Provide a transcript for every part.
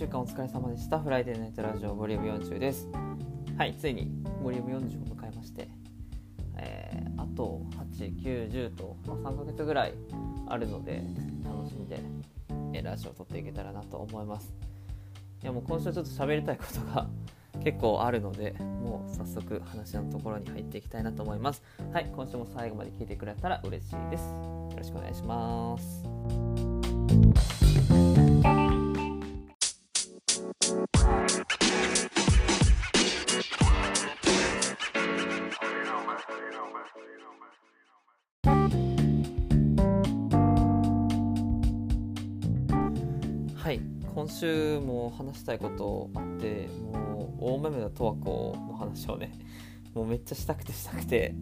週間お疲れ様でした。フライデーナイトラジオボリューム40です。はい、ついにボリューム40を迎えまして、えーあと8、9、10と、まあ、3ヶ月ぐらいあるので、楽しんで、えーラジオを撮っていけたらなと思います。いやもう今週ちょっと喋りたいことが 結構あるので、もう早速話のところに入っていきたいなと思います。はい、今週も最後まで聞いてくれたら嬉しいです。よろしくお願いします。はい。今週も話したいことあってもう大豆田十和子の話をね もうめっちゃしたくてしたくて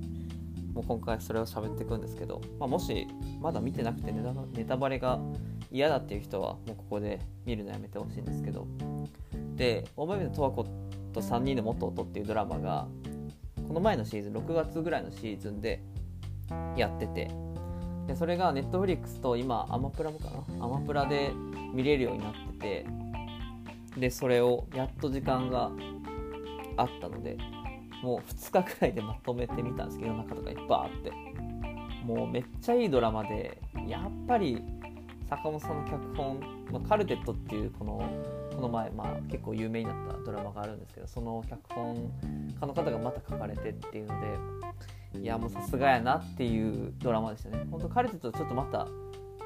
もう今回それを喋っていくんですけど、まあ、もしまだ見てなくてネタバネタバレが嫌だっていう人はもうここで見るのやめてほしいんですけど。で大豆田十和子と3人の元夫っていうドラマがこの前のシーズン6月ぐらいのシーズンでやっててでそれがネットフリックスと今アマプラもかな？アマプラで見れるようになっててでそれをやっと時間があったのでもう2日くらいでまとめてみたんですけど中とかいっぱいあって。もうめっちゃいいドラマでやっぱり坂本さんの脚本、まあ、カルテットっていうこのこの前、まあ、結構有名になったドラマがあるんですけどその脚本家の方がまた書かれてっていうのでいやもうさすがやなっていうドラマでしたね。本当カルテとちょっとまた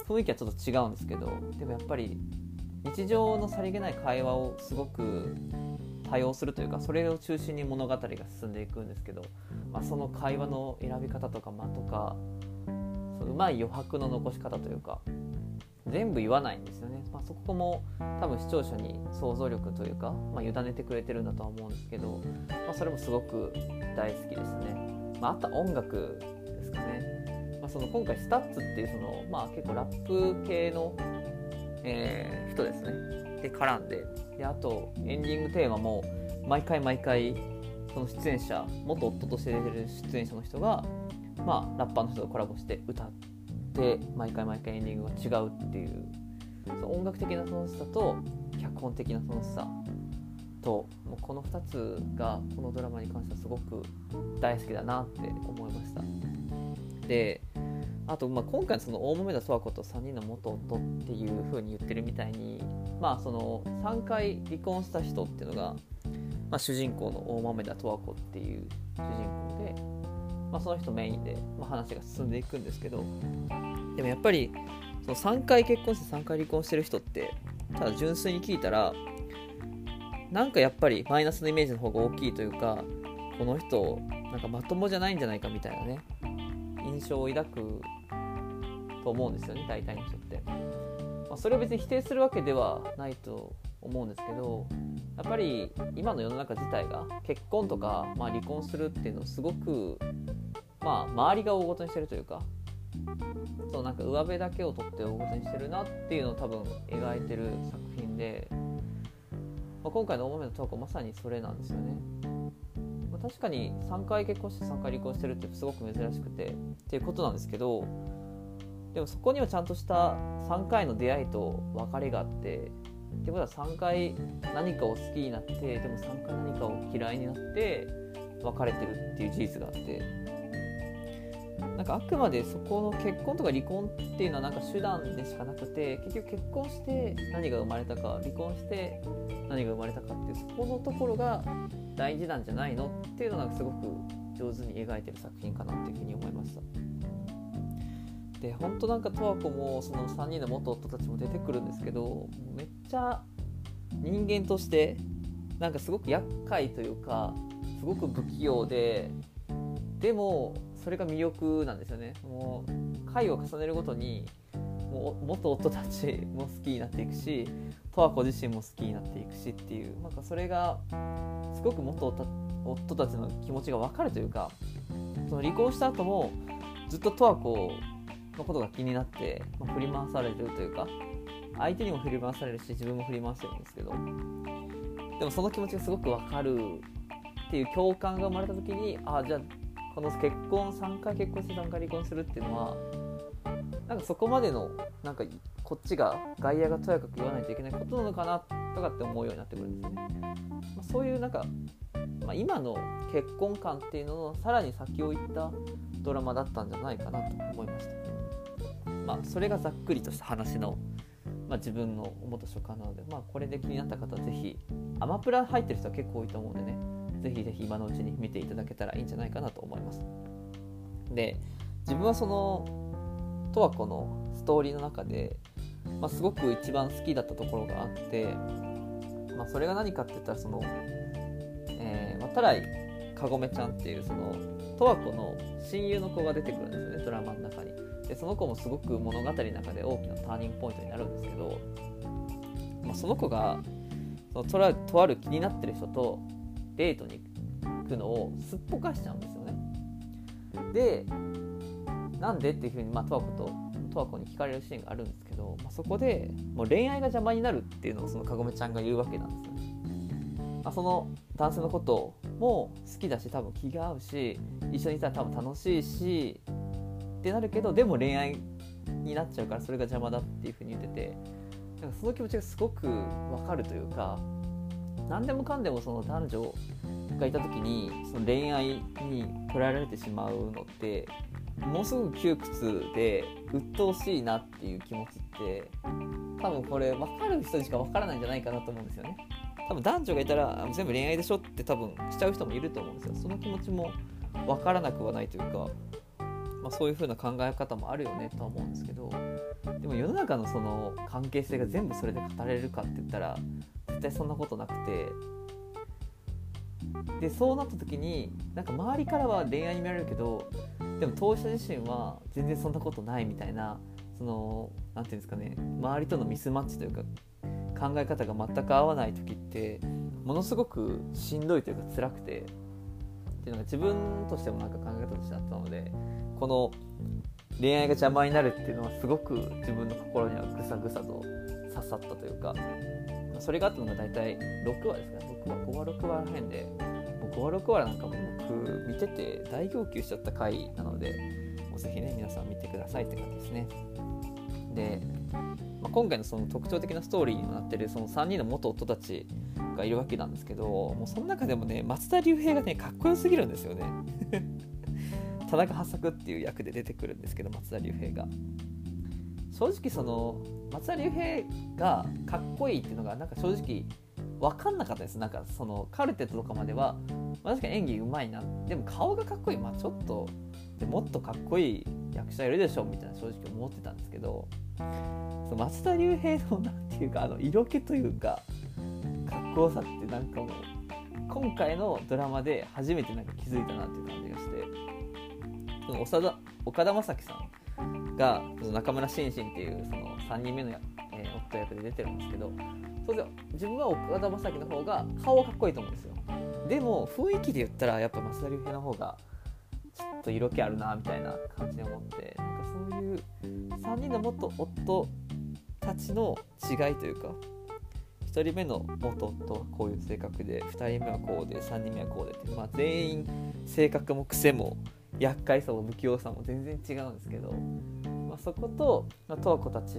雰囲気はちょっと違うんですけどでもやっぱり日常のさりげない会話をすごく多用するというかそれを中心に物語が進んでいくんですけど、まあ、その会話の選び方とか間とかそううまい余白の残し方というか全部言わないんですよね、まあ、そこも多分視聴者に想像力というか、まあ、委ねてくれてるんだとは思うんですけど、まあ、それもすごく大好きでしたね、まあ、あとは音楽ですかね、まあ、その今回 STUTS っていうその、まあ、結構ラップ系の、えー人ですね。で絡んで。であとエンディングテーマも毎回毎回その出演者元夫として出てる出演者の人が、まあ、ラッパーの人とコラボして歌って毎回毎回エンディングが違うっていう。その音楽的な楽しさと脚本的な楽しさともこの2つがこのドラマに関してはすごく大好きだなって思いました。であと、まあ、今回その大豆田十和子と3人の元夫っていう風に言ってるみたいに、まあ、その3回離婚した人っていうのが、まあ、主人公の大豆田十和子っていう主人公で、まあ、その人メインで、まあ、話が進んでいくんですけどでもやっぱりその3回結婚して3回離婚してる人ってただ純粋に聞いたらなんかやっぱりマイナスのイメージの方が大きいというかこの人なんかまともじゃないんじゃないかみたいなね印象を抱くと思うんですよね大体の人って、まあ、それを別に否定するわけではないと思うんですけどやっぱり今の世の中自体が結婚とか、まあ、離婚するっていうのをすごくまあ周りが大ごとにしてるというかそうなんか上辺だけを取って大ごとにしてるなっていうのを多分描いてる作品で、まあ、今回の「大豆のトーク」まさにそれなんですよね。まあ確かに3回結婚して3回離婚してるってすごく珍しくてっていうことなんですけどでもそこにはちゃんとした3回の出会いと別れがあってってことは3回何かを好きになってでも3回何かを嫌いになって別れてるっていう事実があってなんかあくまでそこの結婚とか離婚っていうのはなんか手段でしかなくて結局結婚して何が生まれたか離婚して何が生まれたかっていうそこのところが大事なんじゃないのっていうのがすごく上手に描いてる作品かなっていうふうに思いました。で本当なんか十和子もその3人の元夫たちも出てくるんですけどめっちゃ人間としてなんかすごく厄介というかすごく不器用ででもそれが魅力なんですよね。もう回を重ねるごとにもう元夫たちも好きになっていくし十和子自身も好きになっていくしっていうなんかそれがすごく元夫たちの気持ちが分かるというかその離婚した後もずっと十和子のことが気になって、まあ、振り回されるというか相手にも振り回されるし自分も振り回してるんですけどでもその気持ちがすごく分かるっていう共感が生まれた時にあじゃあこの結婚3回結婚して3回離婚するっていうのはなんかそこまでのなんかこっちが外野がとやかく言わないといけないことなのかなとかって思うようになってくるんですよね。まあ、そういうなんか、まあ、今の結婚観っていうののさらに先を行ったドラマだったんじゃないかなと思いました。まあ、それがざっくりとした話の、まあ、自分の思った所感なので、まあ、これで気になった方はぜひアマプラ入ってる人は結構多いと思うんでねぜひぜひ今のうちに見ていただけたらいいんじゃないかなと思います。で自分はその十和子のストーリーの中で、まあ、すごく一番好きだったところがあって、まあ、それが何かって言ったらその、えー、渡来かごめちゃんっていうその十和子の親友の子が出てくるんですよねドラマの中に。でその子もすごく物語の中で大きなターニングポイントになるんですけど、まあ、その子がそのとらとある気になってる人とデートに行くのをすっぽかしちゃうんですよね。でなんでっていうふうに、まあ、十和子と十和子に聞かれるシーンがあるんですけど、まあ、そこでもう恋愛が邪魔になるっていうのをそのかごめちゃんが言うわけなんですよね。まあ、その男性のことも好きだし多分気が合うし一緒にいたら多分楽しいしってなるけどでも恋愛になっちゃうからそれが邪魔だっていうふうに言っててなんかその気持ちがすごくわかるというか何でもかんでもその男女がいた時にその恋愛に捉えられてしまうのってものすごく窮屈で鬱陶しいなっていう気持ちって多分これ分かる人にしか分からないんじゃないかなと思うんですよね。多分男女がいたら全部恋愛でしょって多分しちゃう人もいると思うんですよ。その気持ちも分からなくはないというか、まあ、そういう風な考え方もあるよねとは思うんですけどでも世の中のその関係性が全部それで語れるかって言ったら対そんなことなくて。でそうなった時になんか周りからは恋愛に見られるけどでも当事者自身は全然そんなことないみたいなその何て言うんですかね周りとのミスマッチというか考え方が全く合わない時ってものすごくしんどいというか辛くて。っていうのが自分としてもなんか考え方としてあったのでこの恋愛が邪魔になるっていうのはすごく自分の心にはぐさぐさと刺さったというかそれがあったのが大体6話ですか。ね6話5話6話らへんで5話6話なんかも僕見てて大号泣しちゃった回なのでもうぜひね皆さん見てくださいって感じですね。で、まあ、今回のその特徴的なストーリーにもなってるその3人の元夫たちがいるわけなんですけどもうその中でもね松田龍平がねかっこよすぎるんですよね。田中八作っていう役で出てくるんですけど松田龍平が。正直その松田龍平がかっこいいっていうのがなんか正直分かんなかったです。なんかそのカルテットとかまでは、まあ、確かに演技うまいな。でも顔がかっこいい。まあちょっとでもっとかっこいい役者いるでしょみたいな正直思ってたんですけどその松田龍平の何ていうかあの色気というかかっこよさってなんかもう今回のドラマで初めてなんか気づいたなっていう感じがしてその長田岡田将生さんがその中村心身っていうその3人目の、えー、夫役で出てるんですけど当然自分は岡田将生の方が顔はかっこいいと思うんですよ。でも雰囲気で言ったらやっぱ増田龍平の方がちょっと色気あるなみたいな感じで思ってなんかそういう3人の元夫たちの違いというか1人目の元夫はこういう性格で2人目はこうで3人目はこうでって、まあ、全員性格も癖も厄介さも不器用さも全然違うんですけど、まあ、そこと、まあ、十和子たち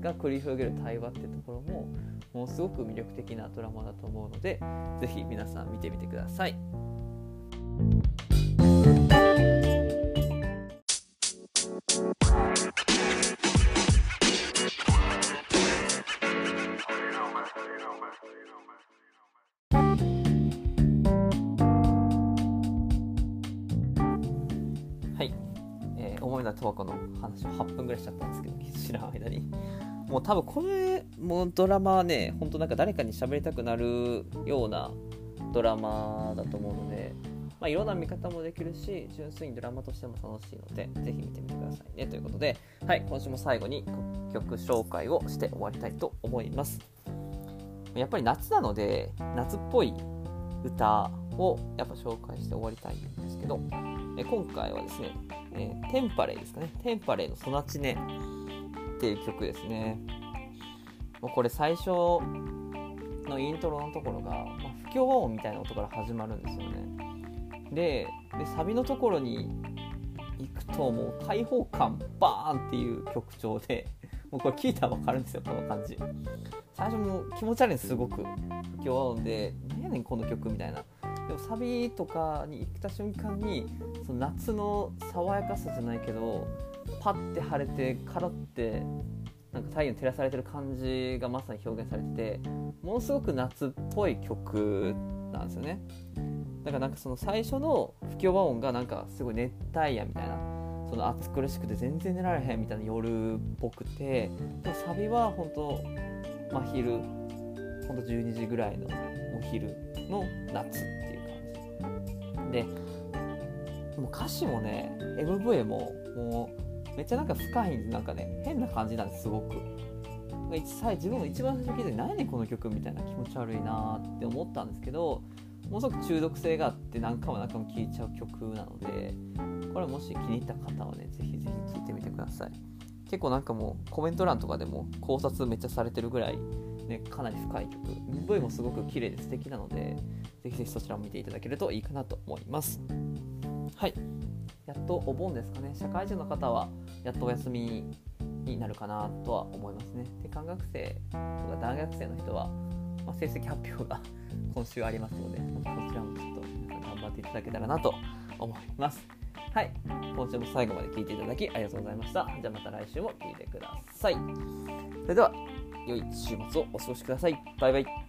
が繰り広げる対話ってところもものすごく魅力的なドラマだと思うので是非皆さん見てみてくださ。い、えー、思い出十和子の話を8分ぐらいしちゃったんですけど知らん間に。もう多分これもドラマはねほんとなんか誰かに喋りたくなるようなドラマだと思うので、まあ、いろんな見方もできるし純粋にドラマとしても楽しいのでぜひ見てみてくださいね。ということで、はい、今週も最後に曲紹介をして終わりたいと思います。やっぱり夏なので夏っぽい歌をやっぱ紹介して終わりたいんですけどえ今回はですね、えー、テンパレーですかね。テンパレーの「ソナチネ」っていう曲ですね。もうこれ最初のイントロのところが、まあ、不協和音みたいな音から始まるんですよね。ででサビのところに行くともう開放感バーンっていう曲調でもうこれ聞いたら分かるんですよこの感じ。最初もう気持ち悪いんですすごく。不協和音で何やねんこの曲みたいな。でもサビとかに行った瞬間にその夏の爽やかさじゃないけどパッて晴れてカラってなんか太陽照らされてる感じがまさに表現されててものすごく夏っぽい曲なんですよね。だからなんかその最初の不協和音がなんかすごい熱帯夜みたいなその暑苦しくて全然寝られへんみたいな夜っぽくてでもサビは本当真昼ほんと12時ぐらいのお昼の夏。でもう歌詞もね MV ももうめっちゃなんか深いんです。なんかね変な感じなんですすごく。自分も一番最初聞いて何この曲みたいな気持ち悪いなって思ったんですけどものすごく中毒性があって何回も何回も聴いちゃう曲なのでこれもし気に入った方はねぜひぜひ聴いてみてください。結構なんかもうコメント欄とかでも考察めっちゃされてるぐらいねかなり深い曲。MV もすごく綺麗で素敵なのでぜひぜひそちらも見ていただけるといいかなと思います。はい。やっとお盆ですかね。社会人の方はやっとお休みになるかなとは思いますね。で科学生とか大学生の人は、まあ、成績発表が 今週ありますのでこちらもちょっと頑張っていただけたらなと思います。はい。今週も最後まで聞いていただきありがとうございました。じゃあまた来週も聴いてください。それでは。良い週末をお過ごしください。バイバイ。